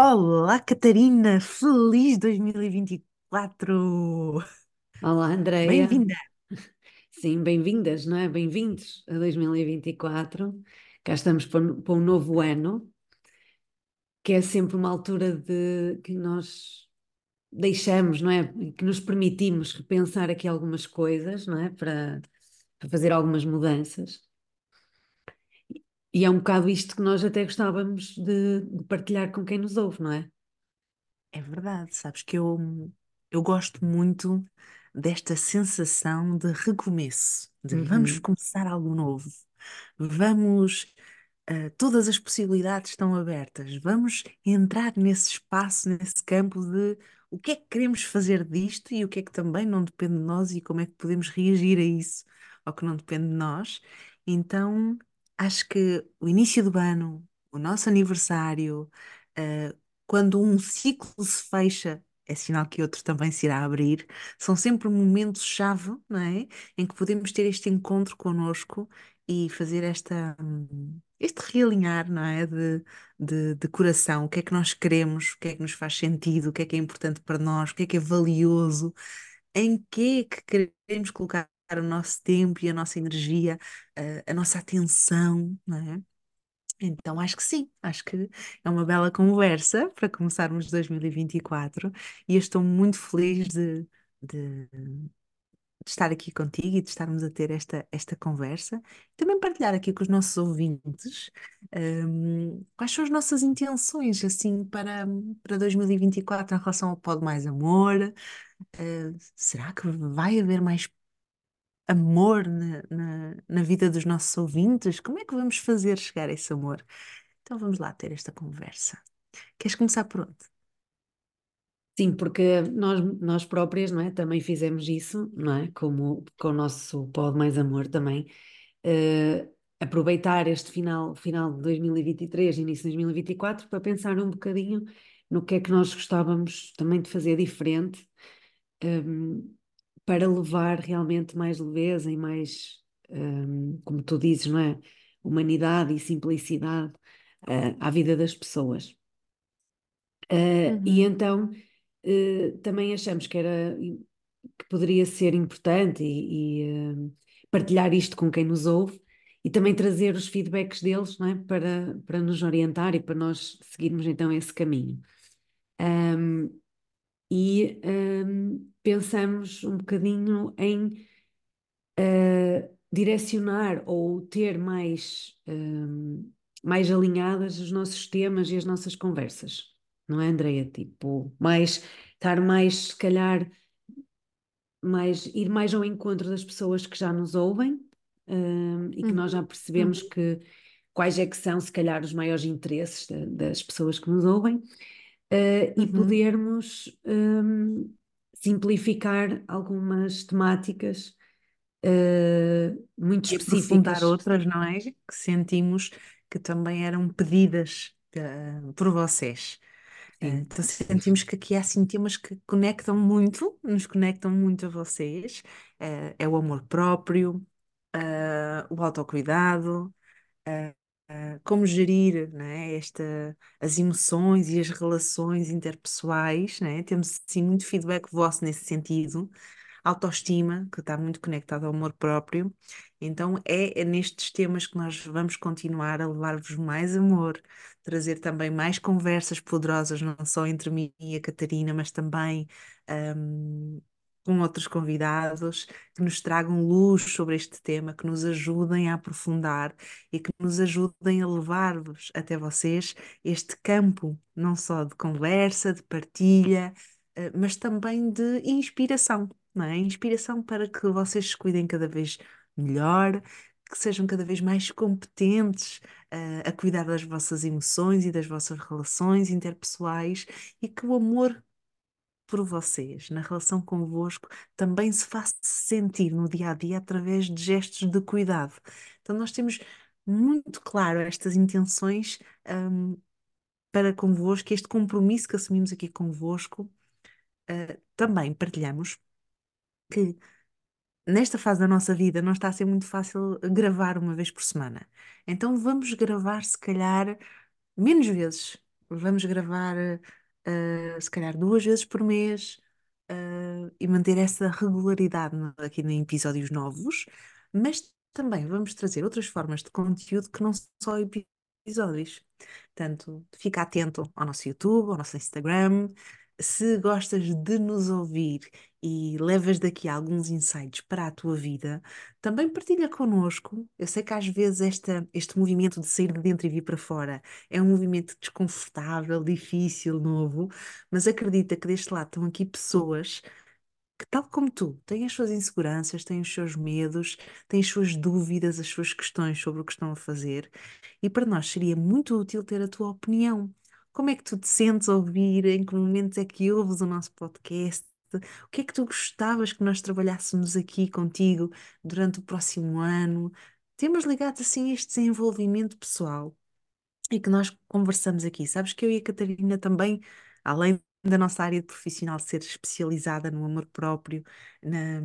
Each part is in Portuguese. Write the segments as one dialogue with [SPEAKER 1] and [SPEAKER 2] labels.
[SPEAKER 1] Olá, Catarina! Feliz 2024!
[SPEAKER 2] Olá, Andreia.
[SPEAKER 1] Bem-vinda!
[SPEAKER 2] Sim, bem-vindas, não é? Bem-vindos a 2024. Cá estamos para, para um novo ano, que é sempre uma altura de que nós deixamos, não é? Que nos permitimos repensar aqui algumas coisas, não é? Para, para fazer algumas mudanças. E é um bocado isto que nós até gostávamos de, de partilhar com quem nos ouve, não é?
[SPEAKER 1] É verdade, sabes que eu, eu gosto muito desta sensação de recomeço, de vamos
[SPEAKER 2] Uhum.
[SPEAKER 1] começar algo novo, vamos, uh, todas as possibilidades estão abertas, vamos entrar nesse espaço, nesse campo de o que é que queremos fazer disto e o que é que também não depende de nós e como é que podemos reagir a isso, ao que não depende de nós. Então, acho que o início do ano, o nosso aniversário, uh, quando um ciclo se fecha, é sinal que outro também se irá abrir. São sempre momentos-chave, não é? Em que podemos ter este encontro connosco e fazer esta, este realinhar, não é? De, de, de coração. O que é que nós queremos, o que é que nos faz sentido, o que é que é importante para nós, o que é que é valioso, em que é que queremos colocar o nosso tempo e a nossa energia, a, a nossa atenção, não é? Então, acho que sim, acho que é uma bela conversa para começarmos 2024 e eu estou muito feliz de, de, de estar aqui contigo e de estarmos a ter esta, esta conversa. Também partilhar aqui com os nossos ouvintes um, quais são as nossas intenções assim para, para 2024 em relação ao Pode Mais Amor. Uh, será que vai haver mais amor na, na, na vida dos nossos ouvintes? Como é que vamos fazer chegar esse amor? Então vamos lá ter esta conversa. Queres começar por onde?
[SPEAKER 2] Sim, porque nós, nós próprias, não é? Também fizemos isso, não é? Como com o nosso Pode Mais Amor também. Uh, aproveitar este final, final de 2023, início de 2024, para pensar um bocadinho no que é que nós gostávamos também de fazer diferente. Um, para levar realmente mais leveza e mais, um, como tu dizes, não é? Humanidade e simplicidade uh, à vida das pessoas. Uh,
[SPEAKER 1] Uhum.
[SPEAKER 2] E então uh, também achamos que era que poderia ser importante e, e partilhar isto com quem nos ouve e também trazer os feedbacks deles, não é? Para, para nos orientar e para nós seguirmos então esse caminho. Um, e um, pensamos um bocadinho em uh, direcionar ou ter mais, um, mais alinhadas os nossos temas e as nossas conversas, não é, Andreia? Tipo, mais, estar mais, se calhar, mais, ir mais ao encontro das pessoas que já nos ouvem um, e que nós já percebemos
[SPEAKER 1] uhum.
[SPEAKER 2] que quais é que são, se calhar, os maiores interesses de, das pessoas que nos ouvem. Uh, e
[SPEAKER 1] Uhum.
[SPEAKER 2] podermos um, simplificar algumas temáticas uh, muito
[SPEAKER 1] E aprofundar
[SPEAKER 2] específicas.
[SPEAKER 1] outras, não é? Que sentimos que também eram pedidas uh, por vocês.
[SPEAKER 2] Sim,
[SPEAKER 1] então sentimos que aqui há assim temas que conectam muito, nos conectam muito a vocês. Uh, é o amor próprio, o autocuidado, como gerir, né, esta, as emoções e as relações interpessoais, né? Temos assim muito feedback vosso nesse sentido. Autoestima, que está muito conectado ao amor próprio. Então é, é nestes temas que nós vamos continuar a levar-vos mais amor, trazer também mais conversas poderosas, não só entre mim e a Catarina, mas também um, com outros convidados que nos tragam luz sobre este tema, que nos ajudem a aprofundar e que nos ajudem a levar-vos até vocês este campo, não só de conversa, de partilha, eh, mas também de inspiração, não é? Inspiração para que vocês se cuidem cada vez melhor, que sejam cada vez mais competentes uh, a cuidar das vossas emoções e das vossas relações interpessoais e que o amor por vocês, na relação convosco, também se faz sentir no dia a dia através de gestos de cuidado. Então, nós temos muito claro estas intenções, um, para convosco, este compromisso que assumimos aqui convosco, uh, também partilhamos que nesta fase da nossa vida não está a ser muito fácil gravar uma vez por semana. Então vamos gravar, se calhar, menos vezes. Vamos gravar, uh, se calhar, duas vezes por mês uh, e manter essa regularidade aqui em episódios novos, mas também vamos trazer outras formas de conteúdo que não só episódios. Portanto, fica atento ao nosso YouTube, ao nosso Instagram, se gostas de nos ouvir e levas daqui alguns insights para a tua vida, também partilha connosco. Eu sei que às vezes esta, este movimento de sair de dentro e vir para fora é um movimento desconfortável, difícil, novo, mas acredita que deste lado estão aqui pessoas que, tal como tu, têm as suas inseguranças, têm os seus medos, têm as suas dúvidas, as suas questões sobre o que estão a fazer, e para nós seria muito útil ter a tua opinião. Como é que tu te sentes a ouvir? Em que momentos é que ouves o nosso podcast? O que é que tu gostavas que nós trabalhássemos aqui contigo durante o próximo ano? Temas ligados assim este desenvolvimento pessoal e que nós conversamos aqui. Sabes que eu e a Catarina também, além da nossa área de profissional ser especializada no amor próprio, na,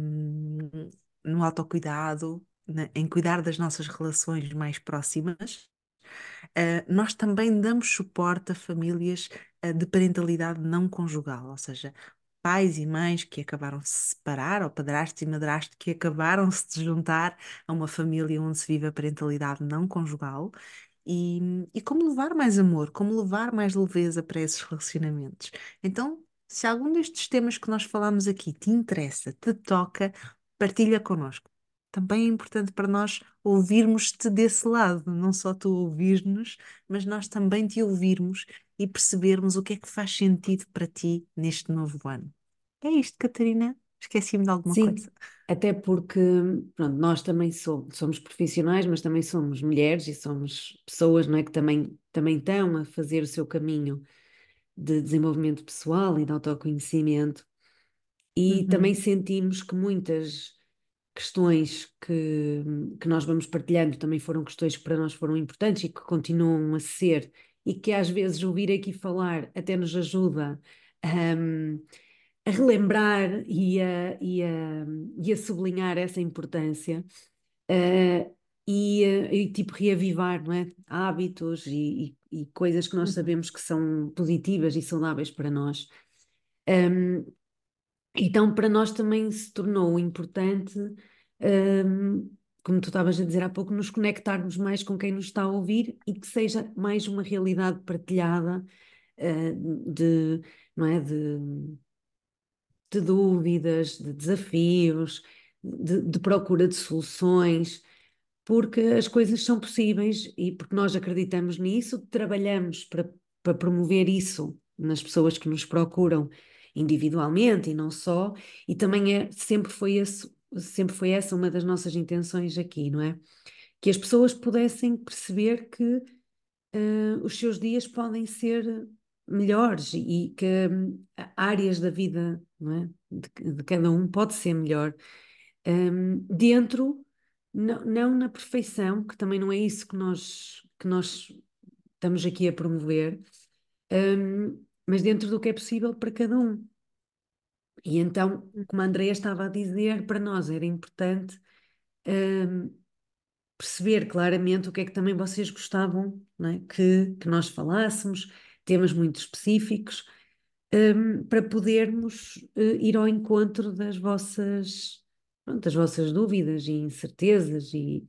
[SPEAKER 1] no autocuidado, na, em cuidar das nossas relações mais próximas, Uh, nós também damos suporte a famílias uh, de parentalidade não conjugal, ou seja, pais e mães que acabaram de se separar, ou padrastos e madrastos que acabaram-se de juntar a uma família onde se vive a parentalidade não conjugal. E, e como levar mais amor, como levar mais leveza para esses relacionamentos. Então, se algum destes temas que nós falamos aqui te interessa, te toca, partilha connosco também é importante para nós ouvirmos-te desse lado, não só tu ouvir-nos, mas nós também te ouvirmos e percebermos o que é que faz sentido para ti neste novo ano. É isto, Catarina? Esqueci-me de alguma
[SPEAKER 2] Sim,
[SPEAKER 1] coisa.
[SPEAKER 2] até porque pronto, nós também somos, somos profissionais, mas também somos mulheres e somos pessoas não é, que também, também estão a fazer o seu caminho de desenvolvimento pessoal e de autoconhecimento. E
[SPEAKER 1] Uhum.
[SPEAKER 2] também sentimos que muitas questões que, que nós vamos partilhando também foram questões que para nós foram importantes e que continuam a ser, e que às vezes ouvir aqui falar até nos ajuda um, a relembrar e a, e, a, e a sublinhar essa importância. Uh, e, e, tipo reavivar não é? hábitos e, e, e, coisas que nós
[SPEAKER 1] Uhum.
[SPEAKER 2] sabemos que são positivas e saudáveis para nós. Um, então, para nós também se tornou importante, um, como tu estavas a dizer há pouco, nos conectarmos mais com quem nos está a ouvir e que seja mais uma realidade partilhada uh, de, não é, de, de dúvidas, de desafios, de, de procura de soluções, porque as coisas são possíveis e porque nós acreditamos nisso, trabalhamos para, para promover isso nas pessoas que nos procuram individualmente e não só, e também é, sempre foi esse, sempre foi essa uma das nossas intenções aqui, não é? Que as pessoas pudessem perceber que uh, os seus dias podem ser melhores e que um, áreas da vida é? de, de, cada um pode ser melhor um, dentro, não, não na perfeição, que também não é isso que nós, que nós estamos aqui a promover, um, mas dentro do que é possível para cada um. E então, como a Andrea estava a dizer, para nós era importante um, perceber claramente o que é que também vocês gostavam é? que, que nós falássemos, temas muito específicos, um, para podermos uh, ir ao encontro das vossas, pronto, das vossas dúvidas e incertezas e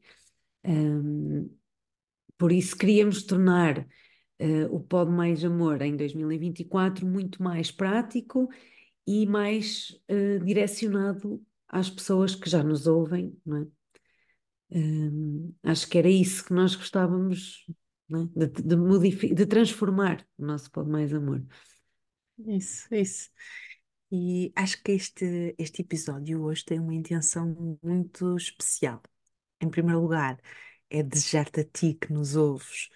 [SPEAKER 2] um, por isso queríamos tornar uh, o Pode Mais Amor em 2024 muito mais prático e mais uh, direcionado às pessoas que já nos ouvem, é? Um, acho que era isso que nós gostávamos é? de, de, de, transformar o nosso Pode Mais Amor.
[SPEAKER 1] Isso, isso. E acho que este, este episódio hoje tem uma intenção muito especial. Em primeiro lugar, é desejar-te a ti que nos ouves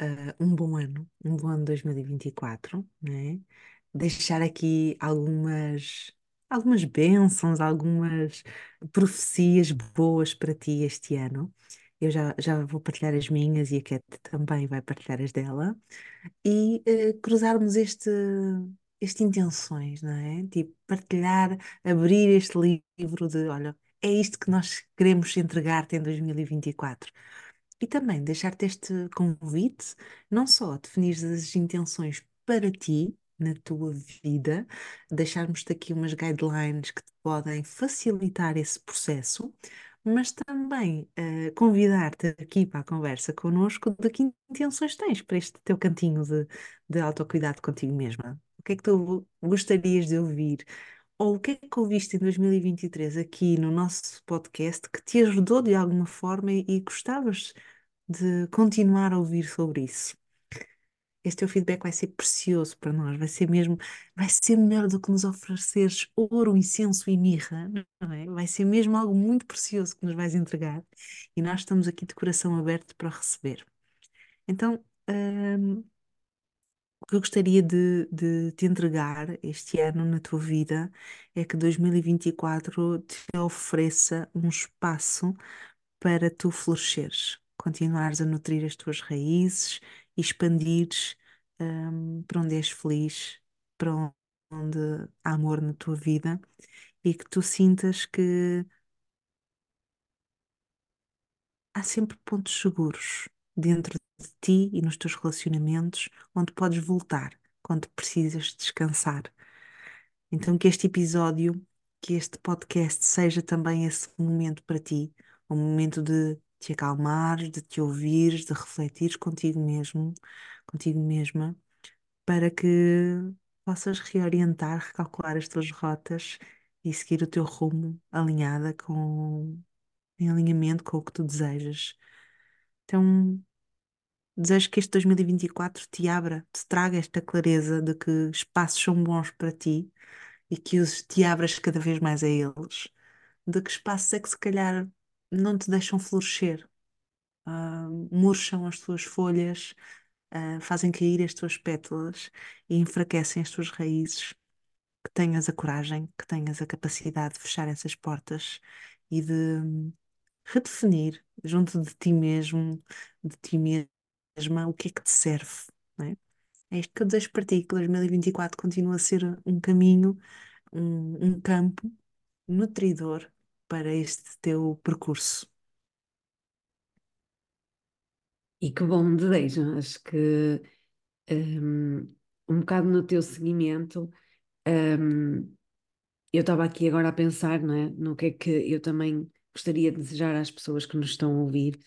[SPEAKER 1] uh, um bom ano, um bom ano 2024, né? deixar aqui algumas, algumas bênçãos, algumas profecias boas para ti este ano. Eu já, já vou partilhar as minhas e a Cat também vai partilhar as dela. E eh, cruzarmos este, este intenções, não é? Tipo, partilhar, abrir este livro de, olha, é isto que nós queremos entregar-te em 2024. E também deixar-te este convite, não só definir as intenções para ti, na tua vida, deixarmos-te aqui umas guidelines que te podem facilitar esse processo, mas também uh, convidar-te aqui para a conversa connosco de que intenções tens para este teu cantinho de, de autocuidado contigo mesma. O que é que tu gostarias de ouvir? Ou o que é que ouviste em 2023 aqui no nosso podcast que te ajudou de alguma forma e, e gostavas de continuar a ouvir sobre isso? Este teu feedback vai ser precioso para nós, vai ser mesmo, vai ser melhor do que nos ofereceres ouro, incenso e mirra, não é? Vai ser mesmo algo muito precioso que nos vais entregar e nós estamos aqui de coração aberto para receber. Então, hum, que eu gostaria de, de te entregar este ano na tua vida é que 2024 te ofereça um espaço para tu floresceres, continuares a nutrir as tuas raízes expandires um, para onde és feliz, para onde há amor na tua vida e que tu sintas que há sempre pontos seguros dentro de ti e nos teus relacionamentos onde podes voltar quando precisas descansar. Então, que este episódio, que este podcast seja também esse momento para ti, um momento de te acalmares, de te ouvires, de refletires contigo mesmo, contigo mesma, para que possas reorientar, recalcular as tuas rotas e seguir o teu rumo alinhada com, em alinhamento com o que tu desejas. Então, desejo que este 2024 te abra, te traga esta clareza de que espaços são bons para ti e que os, te abras cada vez mais a eles, de que espaços é que se calhar não te deixam florescer, uh, murcham as tuas folhas, uh, fazem cair as tuas pétalas e enfraquecem as tuas raízes. Que tenhas a coragem, que tenhas a capacidade de fechar essas portas e de hum, redefinir junto de ti mesmo, de ti mesma, o que é que te serve, não é? É isto que eu desejo para ti, que 2024 continue a ser um caminho, um, um campo nutridor para este teu percurso.
[SPEAKER 2] E que bom desejo, acho que um, um bocado no teu seguimento, um, eu estava aqui agora a pensar, não é, no que é que eu também gostaria de desejar às pessoas que nos estão a ouvir.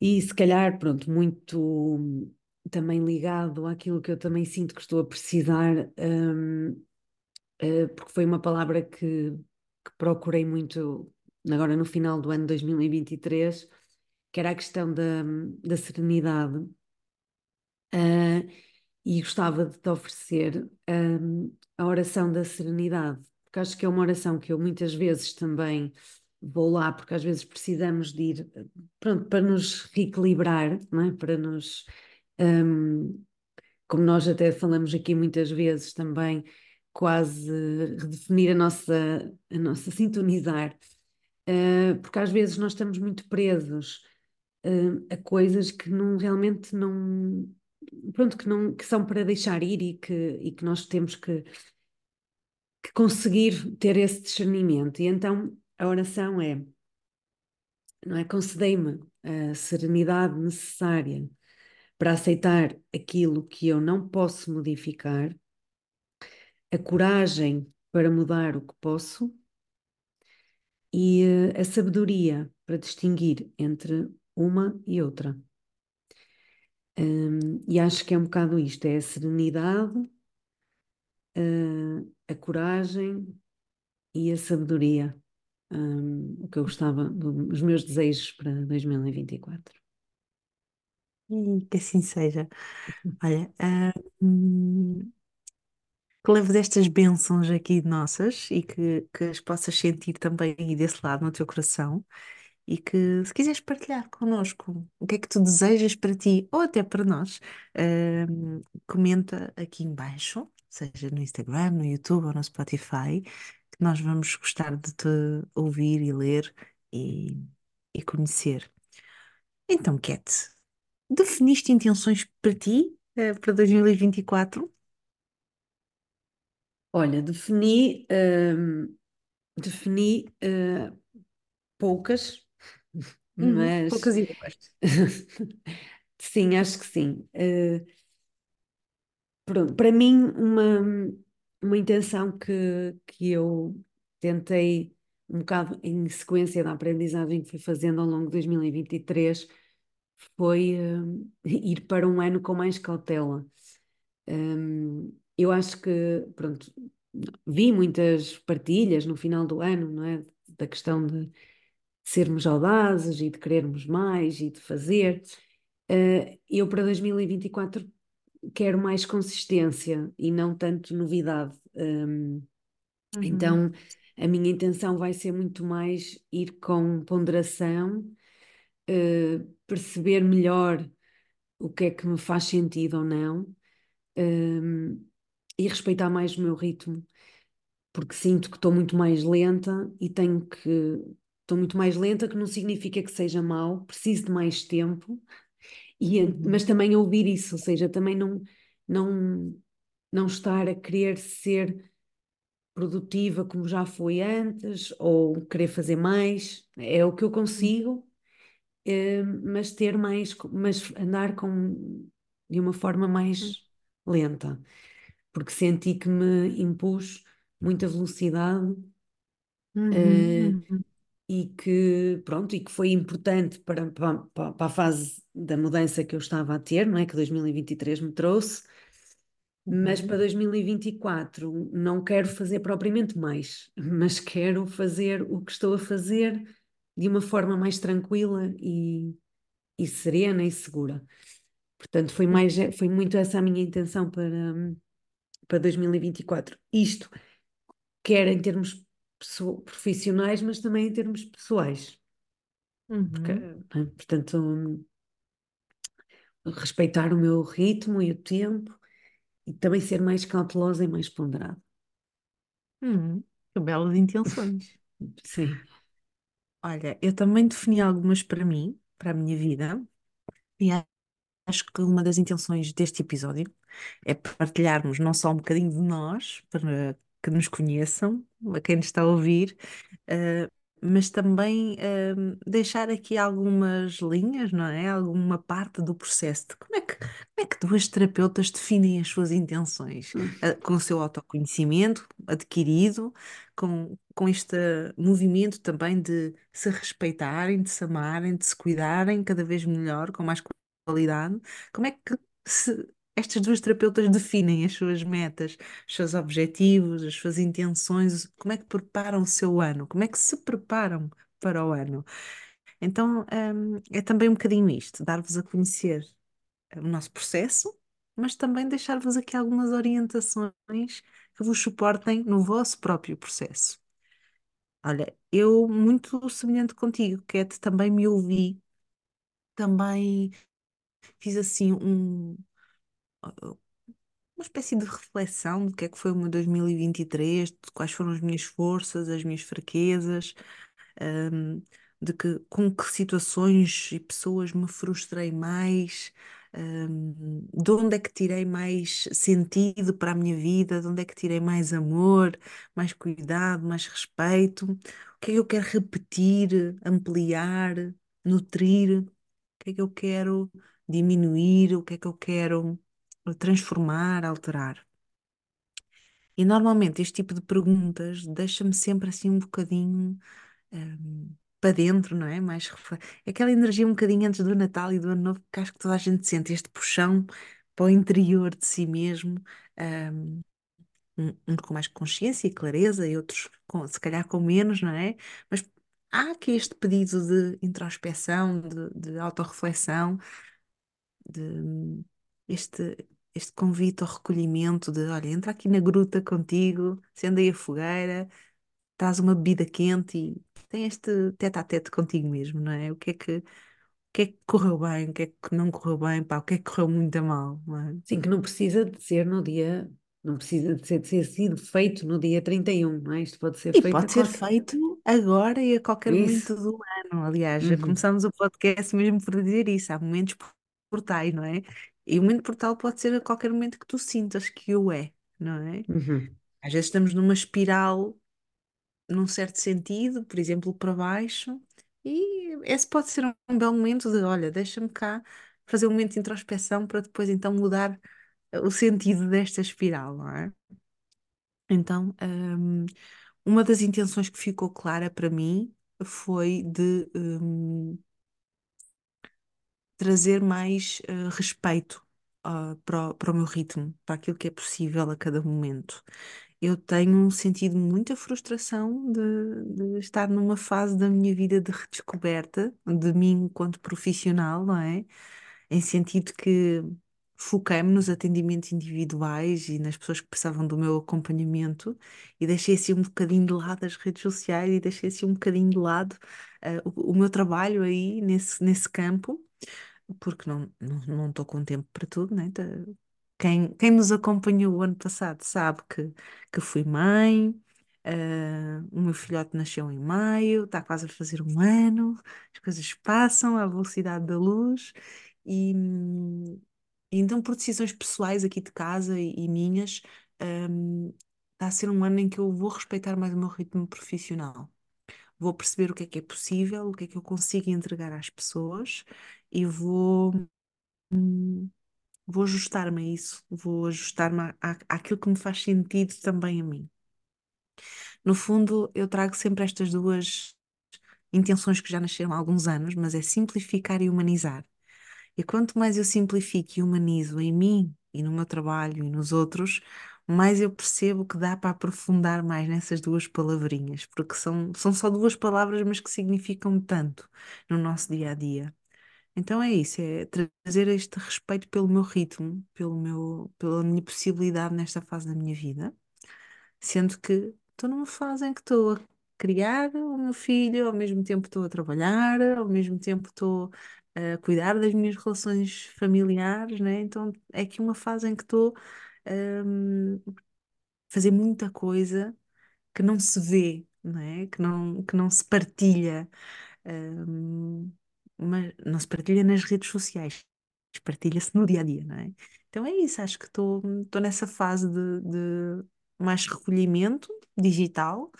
[SPEAKER 2] E se calhar, pronto, muito também ligado àquilo que eu também sinto que estou a precisar, um, uh, eh, porque foi uma palavra que, que procurei muito agora no final do ano 2023 que era a questão da, da serenidade. Uh, e gostava de te oferecer um, a oração da serenidade, porque acho que é uma oração que eu muitas vezes também vou lá, porque às vezes precisamos de ir, pronto, para nos reequilibrar, é? para nos, um, como nós até falamos aqui muitas vezes também, quase redefinir a nossa, a nossa sintonizar, uh, porque às vezes nós estamos muito presos uh, a coisas que não realmente não pronto que não que são para deixar ir e que e que nós temos que, que conseguir ter esse discernimento e então a oração é não é concedei-me a serenidade necessária para aceitar aquilo que eu não posso modificar a coragem para mudar o que posso e uh, a sabedoria para distinguir entre uma e outra. Um, e acho que é um bocado isto: é a serenidade, uh, a coragem e a sabedoria. Um, o que eu gostava, os meus desejos para 2024.
[SPEAKER 1] E que assim seja. Olha, um, que leves estas bênçãos aqui nossas e que, que as possas sentir também aí desse lado no teu coração e que se quiseres partilhar connosco o que é que tu desejas para ti ou até para nós, comenta aqui embaixo, seja no Instagram, no YouTube ou no Spotify, nós vamos gostar de te ouvir e ler e, e conhecer. Então, Cat, definiste intenções para ti, eh, para 2024?
[SPEAKER 2] Olha, defini, hum, defini, eh, poucas,
[SPEAKER 1] Uhum,
[SPEAKER 2] mas
[SPEAKER 1] poucas ideias.
[SPEAKER 2] sim, acho que sim. Eh, pronto, para mim, uma, uma intenção que, que eu tentei um bocado em sequência da aprendizagem que fui fazendo ao longo de 2023 foi eh, ir para um ano com mais cautela. Hum, eu acho que, pronto, vi muitas partilhas no final do ano, não é? Da questão de sermos audazes e de querermos mais e de fazer. Eh, eu para 2024 quero mais consistência e não tanto novidade. Hum,
[SPEAKER 1] Uhum,
[SPEAKER 2] então a minha intenção vai ser muito mais ir com ponderação, eh, perceber melhor o que é que me faz sentido ou não, hum, e respeitar mais o meu ritmo. porque sinto que estou muito mais lenta e tenho que. Estou muito mais lenta, que não significa que seja mau, preciso de mais tempo, e,
[SPEAKER 1] uhum,
[SPEAKER 2] mas também ouvir isso, ou seja, também não, não, não estar a querer ser produtiva como já fui antes, ou querer fazer mais, é o que eu consigo, eh, mas ter mais, mas andar com, de uma forma mais lenta, porque senti que me impus muita velocidade eh,
[SPEAKER 1] uhum, uhum,
[SPEAKER 2] e que, pronto, e que foi importante para, para, para a fase da mudança que eu estava a ter, não é? Que 2023 me trouxe, mas
[SPEAKER 1] uhum,
[SPEAKER 2] para 2024 não quero fazer propriamente mais, mas quero fazer o que estou a fazer de uma forma mais tranquila e, e serena e segura. Portanto, foi mais, foi muito essa a minha intenção para, para 2024. Isto, quer em termos profissionais, mas também em termos pessoais. Porque,
[SPEAKER 1] uhum,
[SPEAKER 2] né, portanto, respeitar o meu ritmo e o tempo e também ser mais cautelosa e mais ponderada.
[SPEAKER 1] uhum. Que belas intenções.
[SPEAKER 2] Sim.
[SPEAKER 1] Olha, eu também defini algumas para mim, para a minha vida, e acho que uma das intenções deste episódio é partilharmos não só um bocadinho de nós, para que nos conheçam, a quem nos está a ouvir, eh, mas também eh, deixar aqui algumas linhas, não é? Alguma parte do processo de como é que, como é que duas terapeutas definem as suas intenções,
[SPEAKER 2] Hum.
[SPEAKER 1] eh, com o seu autoconhecimento adquirido, com, com este movimento também de se respeitarem, de se amarem, de se cuidarem cada vez melhor, com mais qualidade. Como é que se estas duas terapeutas definem as suas metas, os seus objetivos, as suas intenções, como é que preparam o seu ano, como é que se preparam para o ano. Então, hum, é também um bocadinho isto, dar-vos a conhecer o nosso processo, mas também deixar-vos aqui algumas orientações que vos suportem no vosso próprio processo. Olha, eu, muito semelhante contigo, Cat, também me ouvi, também fiz assim um uma espécie de reflexão do que é que foi o meu 2023, de quais foram as minhas forças, as minhas fraquezas, hum, de que, com que situações e pessoas me frustrei mais, hum, de onde é que tirei mais sentido para a minha vida, de onde é que tirei mais amor, mais cuidado, mais respeito, o que é que eu quero repetir, ampliar, nutrir, o que é que eu quero diminuir, o que é que eu quero transformar, alterar. E normalmente este tipo de perguntas deixa-me sempre assim um bocadinho hum, para dentro, não é? Mais aquela energia um bocadinho antes do Natal e do Ano Novo, que acho que toda a gente sente este puxão para o interior de si mesmo, hum, um- uns com mais consciência e clareza e outros com, se calhar com menos, não é? Mas há aqui este pedido de introspeção, de, de autorreflexão de este, este convite ao recolhimento de, olha, entra aqui na gruta contigo, acende aí a fogueira, traz uma bebida quente e tem este tete a tete contigo mesmo, não é? O que é que, o que é que correu bem, o que é que não correu bem, pá, o que é que correu muito a mal, não é?
[SPEAKER 2] Sim, que não precisa de ser no dia, não precisa de ser, de ser sido feito no dia 31, não é? Isto pode ser
[SPEAKER 1] E
[SPEAKER 2] feito
[SPEAKER 1] pode ser
[SPEAKER 2] qualquer.
[SPEAKER 1] feito agora e a qualquer
[SPEAKER 2] Isso.
[SPEAKER 1] momento do ano. Aliás, já
[SPEAKER 2] Uhum,
[SPEAKER 1] começamos o podcast mesmo por dizer isso. Há momentos portais, não é? E o momento portal pode ser a qualquer momento que tu sintas que o é, não é?
[SPEAKER 2] uhum.
[SPEAKER 1] Às vezes estamos numa espiral, num certo sentido, por exemplo, para baixo, e esse pode ser um belo momento de, olha, deixa-me cá fazer um momento de introspeção para depois então mudar o sentido desta espiral, não é? Então, hum, uma das intenções que ficou clara para mim foi de hum, trazer mais eh, respeito ah, para o, para o meu ritmo, para aquilo que é possível a cada momento. Eu tenho sentido muita frustração de, de estar numa fase da minha vida de redescoberta de mim enquanto profissional, não é? Em sentido que foquei-me nos atendimentos individuais e nas pessoas que precisavam do meu acompanhamento e deixei assim um bocadinho de lado as redes sociais e deixei assim um bocadinho de lado eh, o, o meu trabalho aí nesse, nesse campo porque não não não estou com tempo para tudo, né? Tá- Quem, quem nos acompanhou o ano passado sabe que, que fui mãe, ah, o meu filhote nasceu em maio, está quase a fazer um ano, as coisas passam à velocidade da luz e, e então por decisões pessoais aqui de casa e, e minhas, hum, está a ser um ano em que eu vou respeitar mais o meu ritmo profissional. Vou perceber o que é que é possível, o que é que eu consigo entregar às pessoas e vou, hum, vou ajustar-me a isso, vou ajustar-me àquilo que me faz sentido também a mim. No fundo, eu trago sempre estas duas intenções que já nasceram há alguns anos, mas é simplificar e humanizar. E quanto mais eu simplifico e humanizo em mim e no meu trabalho e nos outros, mais eu percebo que dá para aprofundar mais nessas duas palavrinhas, porque são, são só duas palavras, mas que significam tanto no nosso dia a dia. Então é isso, é trazer este respeito pelo meu ritmo, pelo meu, pela minha possibilidade nesta fase da minha vida, sendo que estou numa fase em que estou a criar o meu filho, ao mesmo tempo estou a trabalhar, ao mesmo tempo estou a cuidar das minhas relações familiares, né? Então é aqui uma fase em que estou hum, a fazer muita coisa que não se vê, não é? Que não, que não se partilha. Hum, mas não se partilha nas redes sociais, partilha-se no dia a dia, não é? Então é isso, acho que estou nessa fase de, de mais recolhimento digital,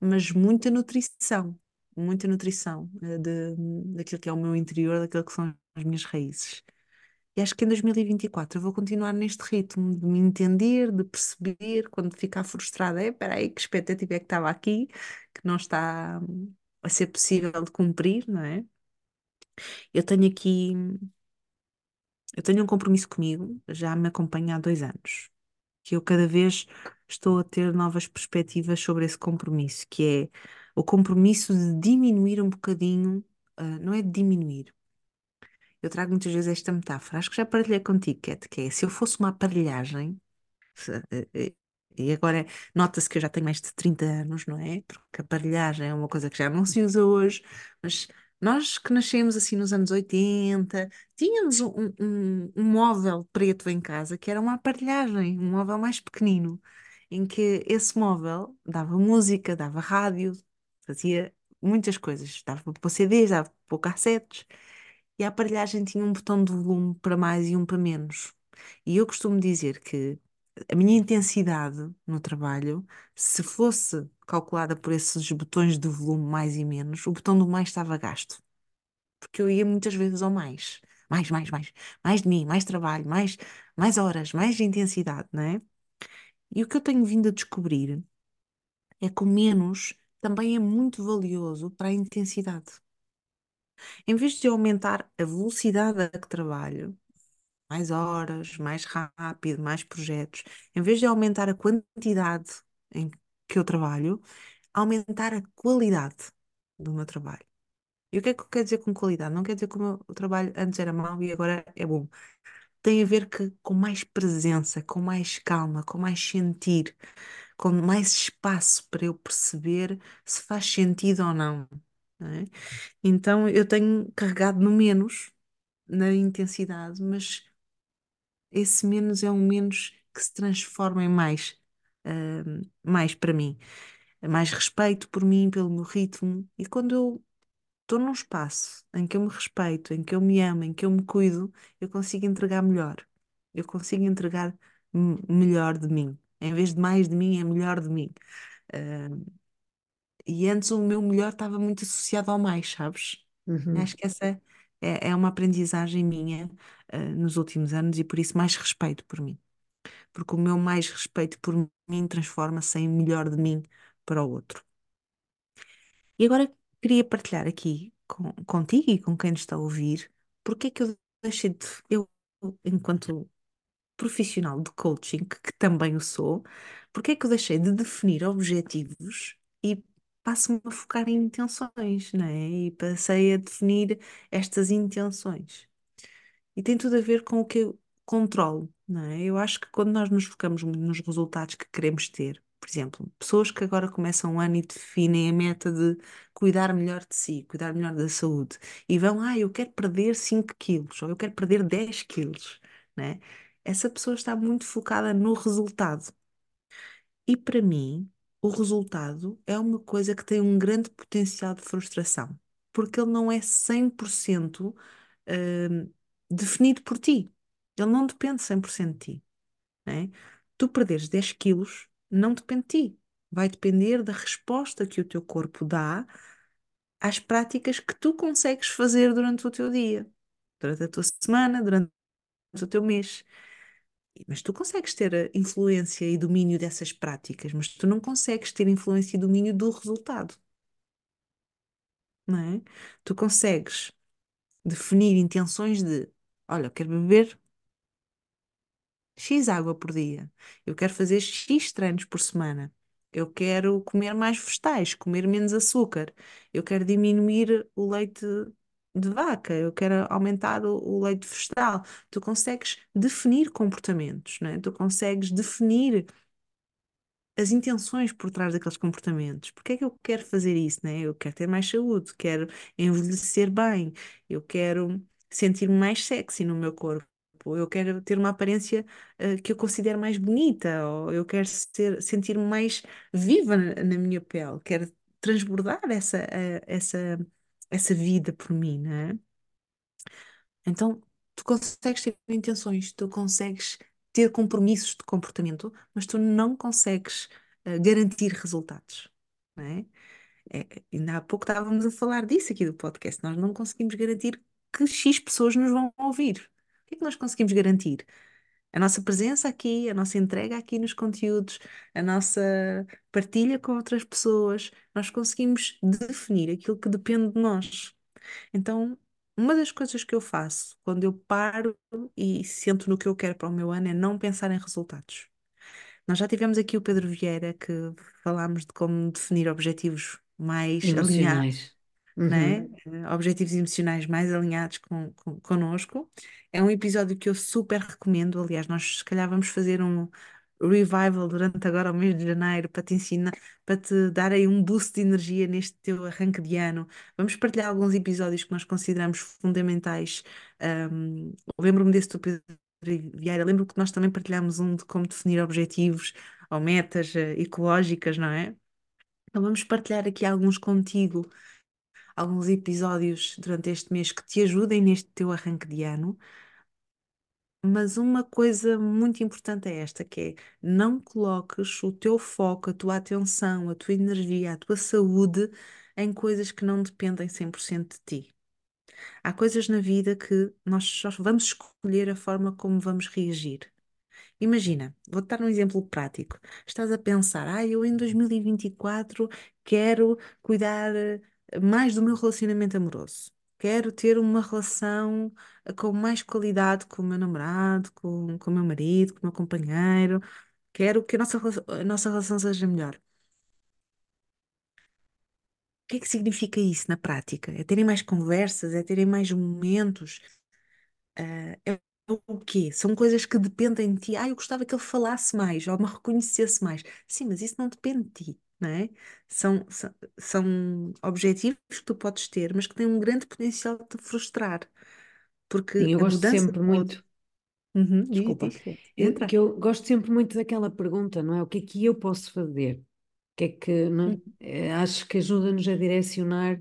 [SPEAKER 1] mas muita nutrição, muita nutrição eh, de, daquilo que é o meu interior, daquilo que são as minhas raízes. E acho que em 2024 eu vou continuar neste ritmo de me entender, de perceber, quando ficar frustrada, é, espera aí, que expectativa é que estava aqui, que não está hum, a ser possível de cumprir, não é? Eu tenho aqui, eu tenho um compromisso comigo, já me acompanha há dois anos, que eu cada vez estou a ter novas perspectivas sobre esse compromisso, que é o compromisso de diminuir um bocadinho, ah, não é de diminuir. Eu trago muitas vezes esta metáfora, acho que já partilhei contigo, Cat, que é se eu fosse uma aparelhagem, eh, eh, E agora nota-se que eu já tenho mais de 30 anos, não é? Porque a aparelhagem é uma coisa que já não se usa hoje, mas nós que nascemos assim nos anos 80, tínhamos um, um, um- móvel preto em casa que era uma aparelhagem, um móvel mais pequenino, em que esse móvel dava música, dava rádio, fazia muitas coisas, dava para CDs, dava para cassetes, e a aparelhagem tinha um botão de volume para mais e um para menos. E eu costumo dizer que a minha intensidade no trabalho, se fosse calculada por esses botões de volume mais e menos, o botão do mais estava gasto. Porque eu ia muitas vezes ao mais. Mais, mais, mais. Mais de mim, mais trabalho, mais, mais horas, mais intensidade, não é? E o que eu tenho vindo a descobrir é que o menos também é muito valioso para a intensidade. Em vez de aumentar a velocidade a que trabalho, mais horas, mais rápido, mais projetos. Em vez de aumentar a quantidade em que eu trabalho, aumentar a qualidade do meu trabalho. E o que é que eu quero dizer com qualidade? Não quer dizer que o meu trabalho antes era mau e agora é bom. Tem a ver que, com mais presença, com mais calma, com mais sentir, com mais espaço para eu perceber se faz sentido ou não. não é? Então eu tenho carregado no menos, na intensidade, mas esse menos é um menos que se transforma em mais, ah, mais para mim. Mais respeito por mim, pelo meu ritmo. E quando eu estou num espaço em que eu me respeito, em que eu me amo, em que eu me cuido, eu consigo entregar melhor. Eu consigo entregar melhor de mim. Em vez de mais de mim, é melhor de mim. Ah, e antes o meu melhor estava muito associado ao mais, sabes?
[SPEAKER 2] Uhum,
[SPEAKER 1] Acho que essa é, é uma aprendizagem minha, ah, nos últimos anos e por isso mais respeito por mim. Porque o meu mais respeito por mim transforma-se em melhor de mim para o outro. E agora queria partilhar aqui com, contigo e com quem nos está a ouvir, porque é que eu deixei de, eu, enquanto profissional de coaching, que também o sou, porque é que eu deixei de definir objetivos e passo-me a focar em intenções, não é? E passei a definir estas intenções. E tem tudo a ver com o que eu controlo, não é? Eu acho que quando nós nos focamos nos resultados que queremos ter, por exemplo, pessoas que agora começam o ano e definem a meta de cuidar melhor de si, cuidar melhor da saúde, e vão, ah, eu quero perder 5 quilos, ou eu quero perder 10 quilos, né? Essa pessoa está muito focada no resultado. E para mim, o resultado é uma coisa que tem um grande potencial de frustração, porque ele não é 100% hum, definido por ti. Ele não depende 100% de ti, né? Tu perderes 10 quilos não depende de ti. Vai depender da resposta que o teu corpo dá às práticas que tu consegues fazer durante o teu dia, durante a tua semana, durante o teu mês. Mas tu consegues ter a influência e domínio dessas práticas, mas tu não consegues ter influência e domínio do resultado, não é? Tu consegues definir intenções de, olha, eu quero beber X água por dia, eu quero fazer X treinos por semana, eu quero comer mais vegetais, comer menos açúcar, eu quero diminuir o leite de vaca, eu quero aumentar o, o leite vegetal. Tu consegues definir comportamentos, não é? Tu consegues definir as intenções por trás daqueles comportamentos. Porque é que eu quero fazer isso, né? Eu quero ter mais saúde, quero envelhecer bem, eu quero sentir-me mais sexy no meu corpo. Eu quero ter uma aparência, eh, que eu considero mais bonita, ou eu quero ser, sentir-me mais viva na, na minha pele, quero transbordar essa, eh, essa, essa vida por mim, né? Então, tu consegues ter intenções, tu consegues ter compromissos de comportamento, mas tu não consegues eh, garantir resultados, não é? É, ainda há pouco estávamos a falar disso aqui do podcast. Nós não conseguimos garantir que X pessoas nos vão ouvir. O que é que nós conseguimos garantir? A nossa presença aqui, a nossa entrega aqui nos conteúdos, a nossa partilha com outras pessoas. Nós conseguimos definir aquilo que depende de nós. Então, uma das coisas que eu faço quando eu paro e sento no que eu quero para o meu ano é não pensar em resultados. Nós já tivemos aqui o Pedro Vieira que falámos de como definir objetivos mais alinhados né?
[SPEAKER 2] Uhum.
[SPEAKER 1] Eh, Objetivos emocionais mais alinhados com, com, connosco. É um episódio que eu super recomendo. Aliás, nós se calhar vamos fazer um revival durante agora o mês de janeiro para te ensinar, para te dar aí um boost de energia neste teu arranque de ano. Vamos partilhar alguns episódios que nós consideramos fundamentais. Um, lembro-me desse Pedro Vieira, lembro que nós também partilhámos um de como definir objetivos ou metas eh, ecológicas, não é? Então vamos partilhar aqui alguns contigo alguns episódios durante este mês que te ajudem neste teu arranque de ano, mas uma coisa muito importante é esta, que é não coloques o teu foco, a tua atenção, a tua energia, a tua saúde em coisas que não dependem 100% de ti. Há coisas na vida que nós só vamos escolher a forma como vamos reagir. Imagina, vou-te dar um exemplo prático. Estás a pensar, ah, eu em 2024 quero cuidar mais do meu relacionamento amoroso. Quero ter uma relação eh, com mais qualidade com o meu namorado, com, com o meu marido, com o meu companheiro. Quero que a nossa, rela- a nossa relação seja melhor. O que é que significa isso na prática? É terem mais conversas, é terem mais momentos, eh, é o quê? São coisas que dependem de ti. Ah, eu gostava que ele falasse mais ou me reconhecesse mais. Sim, mas isso não depende de ti, não é? São, são, são objetivos que tu podes ter, mas que têm um grande potencial de te frustrar.
[SPEAKER 2] Sim,
[SPEAKER 1] Porque
[SPEAKER 2] eu
[SPEAKER 1] a
[SPEAKER 2] gosto
[SPEAKER 1] mudança
[SPEAKER 2] sempre muito,
[SPEAKER 1] Uhum, diz,
[SPEAKER 2] desculpa,
[SPEAKER 1] diz,
[SPEAKER 2] eh,
[SPEAKER 1] entra.
[SPEAKER 2] que eu gosto sempre muito daquela pergunta, não é? O que é que eu posso fazer? O que é que, não, é? acho que ajuda-nos a direcionar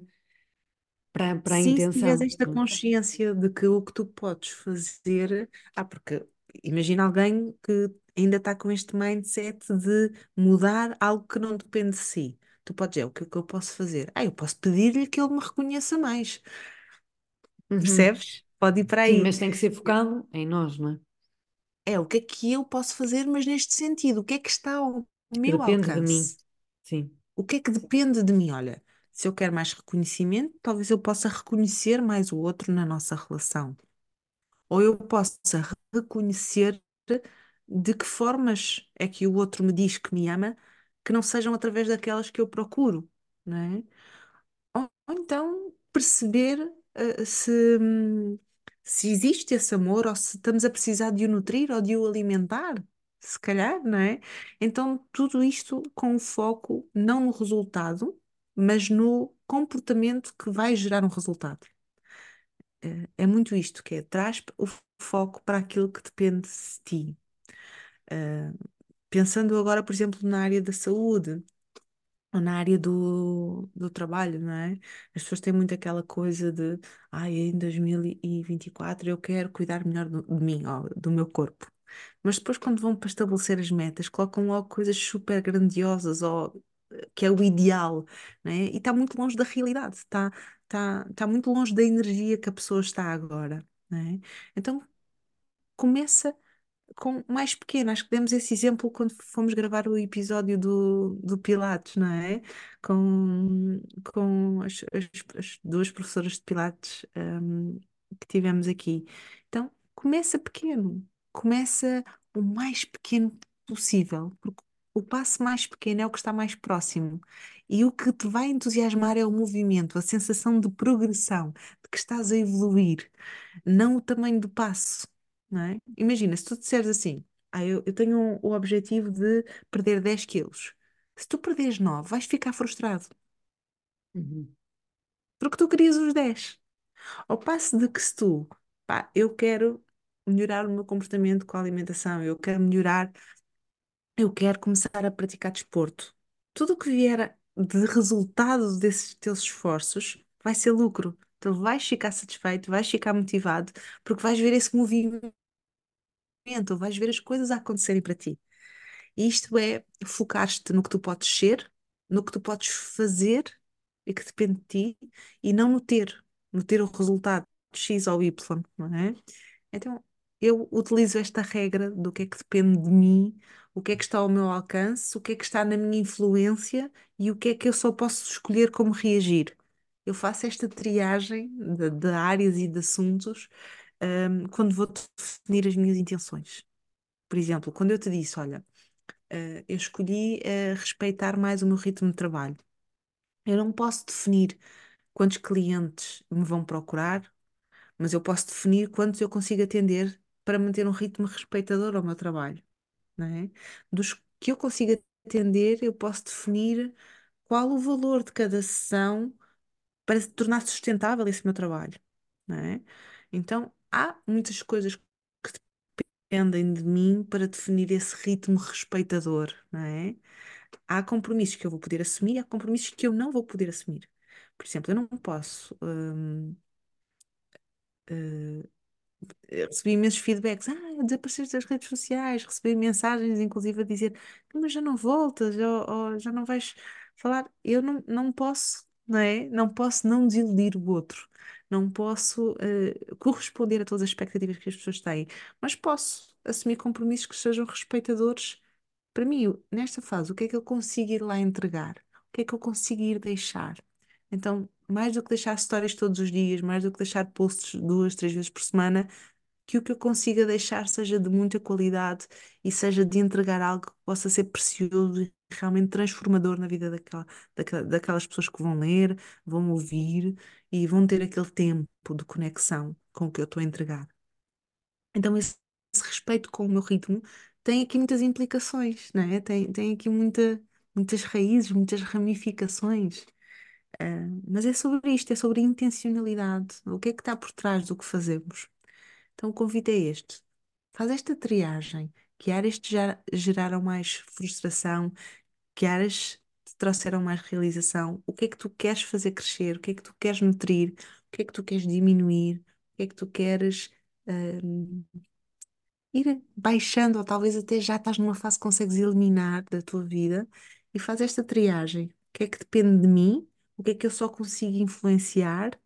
[SPEAKER 2] para, para a
[SPEAKER 1] Sim, se tiveres
[SPEAKER 2] intenção.
[SPEAKER 1] esta
[SPEAKER 2] é?
[SPEAKER 1] consciência de que o que tu podes fazer. Ah, porque imagina alguém que ainda está com este mindset de mudar algo que não depende de si. Tu podes dizer, o que é que eu posso fazer? Ah, eu posso pedir-lhe que ele me reconheça mais.
[SPEAKER 2] Uhum.
[SPEAKER 1] Percebes? Pode ir para
[SPEAKER 2] Sim,
[SPEAKER 1] aí.
[SPEAKER 2] mas tem que ser focado em nós, não é?
[SPEAKER 1] É, o que é que eu posso fazer, mas neste sentido, o que é que está ao meu
[SPEAKER 2] depende de mim.
[SPEAKER 1] alcance?
[SPEAKER 2] Sim.
[SPEAKER 1] O que é que depende de mim? Olha, se eu quero mais reconhecimento, talvez eu possa reconhecer mais o outro na nossa relação. Ou eu possa reconhecer de que formas é que o outro me diz que me ama, que não sejam através daquelas que eu procuro, não é? Ou, ou então perceber eh, se, se existe esse amor ou se estamos a precisar de o nutrir ou de o alimentar, se calhar, não é? Então, tudo isto com foco não no resultado, mas no comportamento que vai gerar um resultado. Eh, É muito isto que é, traz o foco para aquilo que depende de ti. Pensando agora, por exemplo, na área da saúde, ou na área do, do trabalho, não é? As pessoas têm muito aquela coisa de, ai, em 2024 eu quero cuidar melhor do- de mim, ó, do meu corpo. Mas depois, quando vão para estabelecer as metas, colocam logo coisas super grandiosas, ou que é o ideal, não é? E está muito longe da realidade, está está está muito longe da energia que a pessoa está agora, não é? Então, começa com mais pequeno. Acho que demos esse exemplo quando fomos gravar o episódio do, do Pilates, não é? Com, com as, as- as duas professoras de Pilates, hum, que tivemos aqui. Então, começa pequeno, começa o mais pequeno possível, porque o passo mais pequeno é o que está mais próximo. E o que te vai entusiasmar é o movimento, a sensação de progressão, de que estás a evoluir, não o tamanho do passo não é? Imagina, se tu disseres assim, ah, eu, eu tenho um- o objetivo de perder 10 quilos. Se tu perderes 9, vais ficar frustrado,
[SPEAKER 2] Uhum.
[SPEAKER 1] porque tu querias os 10. Ao passo de que se tu, pá, eu quero melhorar o meu comportamento com a alimentação, eu quero melhorar, eu quero começar a praticar desporto. Tudo o que vier de resultado desses teus esforços vai ser lucro. Tu vais ficar satisfeito, vais ficar motivado, porque vais ver esse movimento, vais ver as coisas a acontecerem para ti. Isto é focar-te no que tu podes ser, no que tu podes fazer e que depende de ti, e não no ter, no ter o resultado X ou Y, não é? Então, eu utilizo esta regra do que é que depende de mim, o que é que está ao meu alcance, o que é que está na minha influência e o que é que eu só posso escolher como reagir. Eu faço esta triagem de, de áreas e de assuntos, hum, quando vou definir as minhas intenções. Por exemplo, quando eu te disse, olha, eh, eu escolhi eh, respeitar mais o meu ritmo de trabalho. Eu não posso definir quantos clientes me vão procurar, mas eu posso definir quantos eu consigo atender para manter um ritmo respeitador ao meu trabalho, não é? Dos que eu consigo atender, eu posso definir qual o valor de cada sessão para tornar sustentável esse meu trabalho, é? Então, há muitas coisas que dependem de mim para definir esse ritmo respeitador, não é? há compromissos que eu vou poder assumir, há compromissos que eu não vou poder assumir. Por exemplo, eu não posso. hum, eh, recebi imensos feedbacks, ah, desapareceste das redes sociais, recebi mensagens, inclusive, a dizer, mas já não voltas, ou, ou já não vais falar. Eu não, não posso, não é? Não posso não desiludir o outro. Não posso eh, corresponder a todas as expectativas que as pessoas têm, mas posso assumir compromissos que sejam respeitadores para mim, nesta fase, o que é que eu consigo ir lá entregar? O que é que eu consigo ir deixar? Então, mais do que deixar histórias todos os dias, mais do que deixar posts duas, três vezes por semana, que o que eu consiga deixar seja de muita qualidade e seja de entregar algo que possa ser precioso e realmente transformador na vida daquela, daquela- daquelas pessoas que vão ler, vão ouvir e vão ter aquele tempo de conexão com o que eu estou a entregar. Então, esse, esse respeito com o meu ritmo tem aqui muitas implicações, não é? Tem, tem aqui muita, muitas raízes, muitas ramificações. Ah, mas é sobre isto, é sobre intencionalidade. O que é que está por trás do que fazemos? Então, o convite é este. Faz esta triagem. Que áreas te ger- geraram mais frustração? Que áreas trouxeram mais realização? O que é que tu queres fazer crescer? O que é que tu queres nutrir? O que é que tu queres diminuir? O que é que tu queres, ahm, ir baixando? Ou talvez até já estás numa fase que consegues eliminar da tua vida e faz esta triagem. O que é que depende de mim? O que é que eu só consigo influenciar?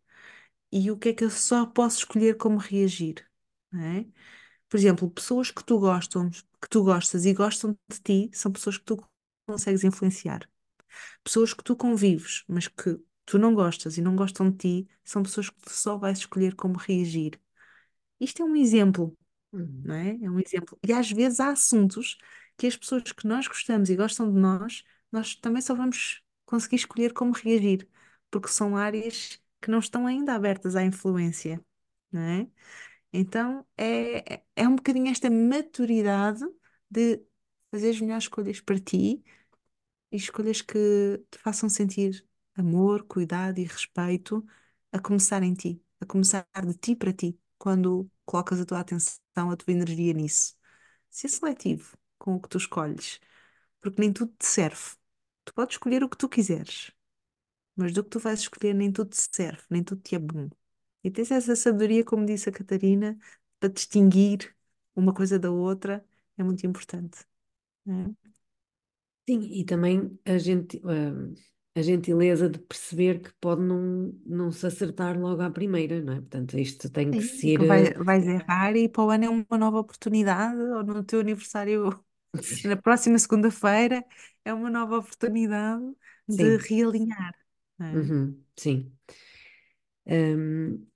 [SPEAKER 1] E o que é que eu só posso escolher como reagir? é? Por exemplo, pessoas que tu gostam, que tu gostas e gostam de ti, são pessoas que tu consegues influenciar. Pessoas que tu convives, mas que tu não gostas e não gostam de ti, são pessoas que tu só vais escolher como reagir. Isto é um exemplo,
[SPEAKER 2] Uhum.
[SPEAKER 1] não é? É um exemplo. E às vezes há assuntos que as pessoas que nós gostamos e gostam de nós, nós também só vamos conseguir escolher como reagir, porque são áreas que não estão ainda abertas à influência, não é? Então é, é é um bocadinho esta maturidade de fazer as melhores escolhas para ti e escolhas que te façam sentir amor, cuidado e respeito a começar em ti, a começar de ti para ti, quando colocas a tua atenção, a tua energia nisso. Ser seletivo com o que tu escolhes, porque nem tudo te serve. Tu podes escolher o que tu quiseres, mas do que tu vais escolher nem tudo te serve, nem tudo te é bom. E tens essa sabedoria, como disse a Catarina, para distinguir uma coisa da outra, é muito importante. não é?
[SPEAKER 2] Sim, e também a gente, a, a gentileza de perceber que pode não, não se acertar logo à primeira, não é? Portanto, isto tem que
[SPEAKER 1] Sim,
[SPEAKER 2] ser.
[SPEAKER 1] que vai,
[SPEAKER 2] eh,
[SPEAKER 1] vais errar e para o ano é uma nova oportunidade, ou no teu aniversário, na próxima segunda-feira, é uma nova oportunidade de
[SPEAKER 2] Sim,
[SPEAKER 1] realinhar. não é?
[SPEAKER 2] uhum, sim. Hum,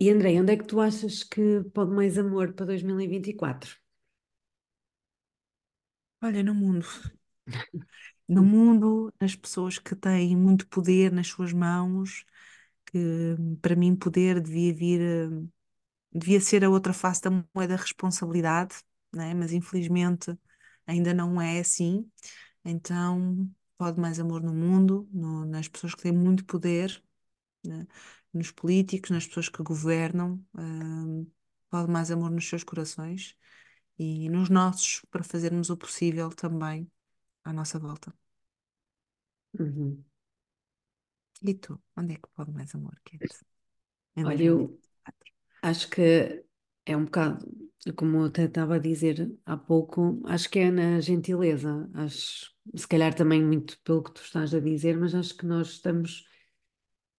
[SPEAKER 2] e Andrei, onde é que tu achas que pode mais amor para 2024?
[SPEAKER 1] Olha, no mundo, no mundo, nas pessoas que têm muito poder nas suas mãos, que para mim poder devia vir, devia ser a outra face da moeda responsabilidade, né? Mas infelizmente ainda não é assim. Então, pode mais amor no mundo, no- nas pessoas que têm muito poder, né? Nos políticos, nas pessoas que governam, hum, pode mais amor nos seus corações e nos nossos, para fazermos o possível também à nossa volta.
[SPEAKER 2] Uhum.
[SPEAKER 1] E tu, onde é que pode mais amor, Kate? Em
[SPEAKER 2] Olha, eu
[SPEAKER 1] 2024?
[SPEAKER 2] acho que é um bocado, como eu até estava a dizer há pouco, acho que é na gentileza. Acho, se calhar também muito pelo que tu estás a dizer, mas acho que nós estamos.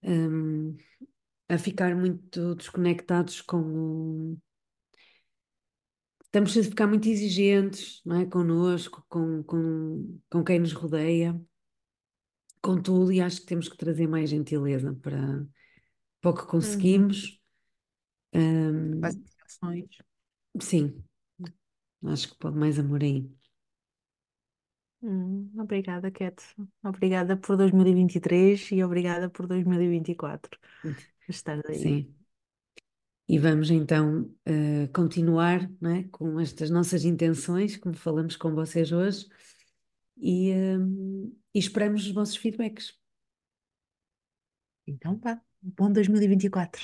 [SPEAKER 2] hum, a ficar muito desconectados com o... Estamos a ficar muito exigentes, não é? Connosco, com, com, com quem nos rodeia, com tudo, e acho que temos que trazer mais gentileza para, para o que
[SPEAKER 1] Uhum.
[SPEAKER 2] conseguimos.
[SPEAKER 1] Quais
[SPEAKER 2] Hum,
[SPEAKER 1] ações?
[SPEAKER 2] sim, acho que pode mais amor aí.
[SPEAKER 1] Hum, obrigada, Kate. Obrigada por 2023 e obrigada por 2024. Por estar aí.
[SPEAKER 2] Sim. E vamos então eh, continuar, não é? Com estas nossas intenções, como falamos com vocês hoje, e, hum, e esperamos os vossos feedbacks.
[SPEAKER 1] Então vá. Bom 2024.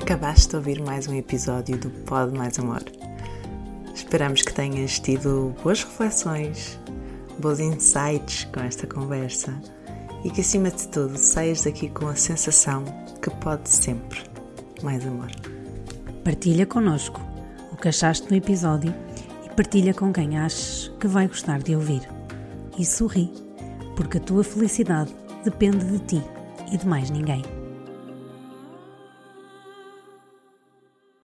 [SPEAKER 1] Acabaste de ouvir mais um episódio do Pod Mais Amor. Esperamos que tenhas tido boas reflexões, bons insights com esta conversa e que, acima de tudo, saias daqui com a sensação que pode sempre mais amor.
[SPEAKER 3] Partilha connosco o que achaste no episódio e partilha com quem achas que vai gostar de ouvir. E sorri, porque a tua felicidade depende de ti e de mais ninguém.